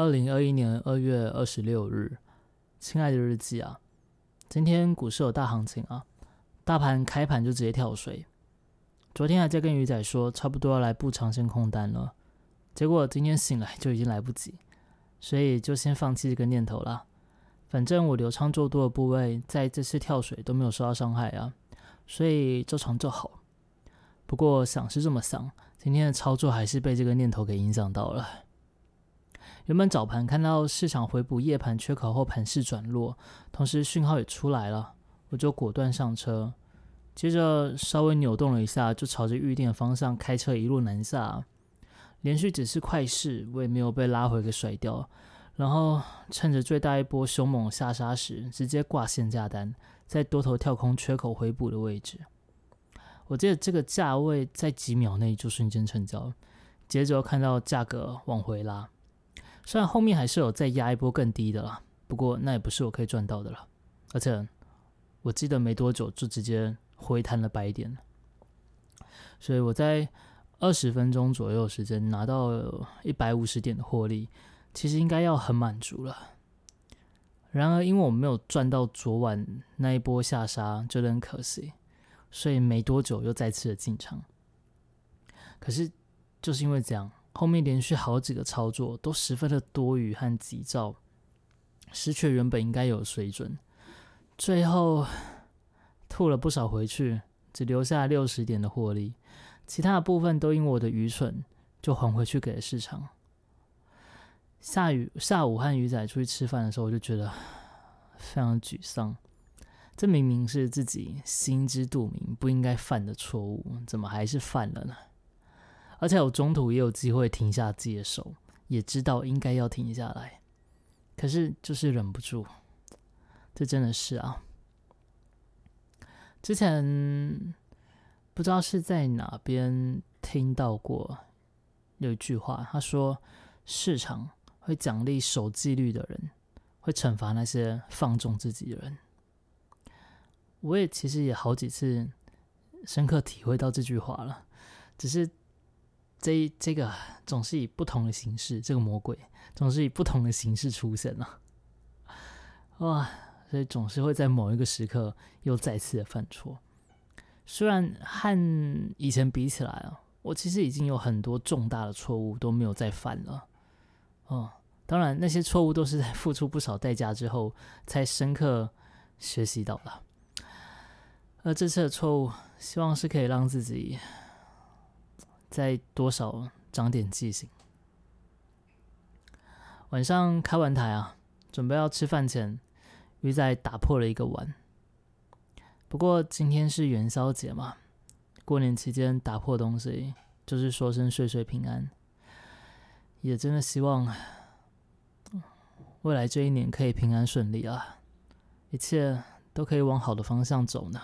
二零二一年二月二十六日，亲爱的日记啊，今天股市有大行情啊，大盘开盘就直接跳水。昨天还在跟鱼仔说，差不多要来布长线空单了，结果今天醒来就已经来不及，所以就先放弃这个念头了。反正我流畅做多的部位，在这次跳水都没有受到伤害啊，所以就长就好。不过想是这么想，今天的操作还是被这个念头给影响到了。原本早盘看到市场回补夜盘缺口后盘势转弱，同时讯号也出来了，我就果断上车。接着稍微扭动了一下，就朝着预定的方向开车一路南下。连续只是快市，我也没有被拉回给甩掉。然后趁着最大一波凶猛下杀时，直接挂限价单，在多头跳空缺口回补的位置。我记得这个价位在几秒内就瞬间成交，接着看到价格往回拉。虽然后面还是有再压一波更低的啦，不过那也不是我可以赚到的了。而且我记得没多久就直接。回弹了百点，所以我在二十分钟左右时间拿到一百五十点的获利，其实应该要很满足了。然而，因为我没有赚到昨晚那一波下杀，就很可惜，所以没多久又再次的进场。可是，就是因为这样，后面连续好几个操作都十分的多余和急躁，失去了原本应该有水准，最后。吐了不少回去，只留下六十点的获利，其他的部分都因我的愚蠢就还回去给了市场。下雨下午和鱼仔出去吃饭的时候，我就觉得非常沮丧。这明明是自己心知肚明不应该犯的错误，怎么还是犯了呢？而且我中途也有机会停下自己的手，也知道应该要停下来，可是就是忍不住。这真的是啊。之前不知道是在哪边听到过有一句话，他说：“市场会奖励守纪律的人，会惩罚那些放纵自己的人。”我也其实也好几次深刻体会到这句话了，只是这这个总是以不同的形式，这个魔鬼总是以不同的形式出现了，哇！所以总是会在某一个时刻又再次的犯错。虽然和以前比起来啊，我其实已经有很多重大的错误都没有再犯了。哦，当然那些错误都是在付出不少代价之后才深刻学习到的。而这次的错误，希望是可以让自己在多少长点记性。晚上开完台啊，准备要吃饭前。鱼仔打破了一个碗，不过今天是元宵节嘛，过年期间打破东西，就是说声岁岁平安，也真的希望未来这一年可以平安顺利啊，一切都可以往好的方向走呢。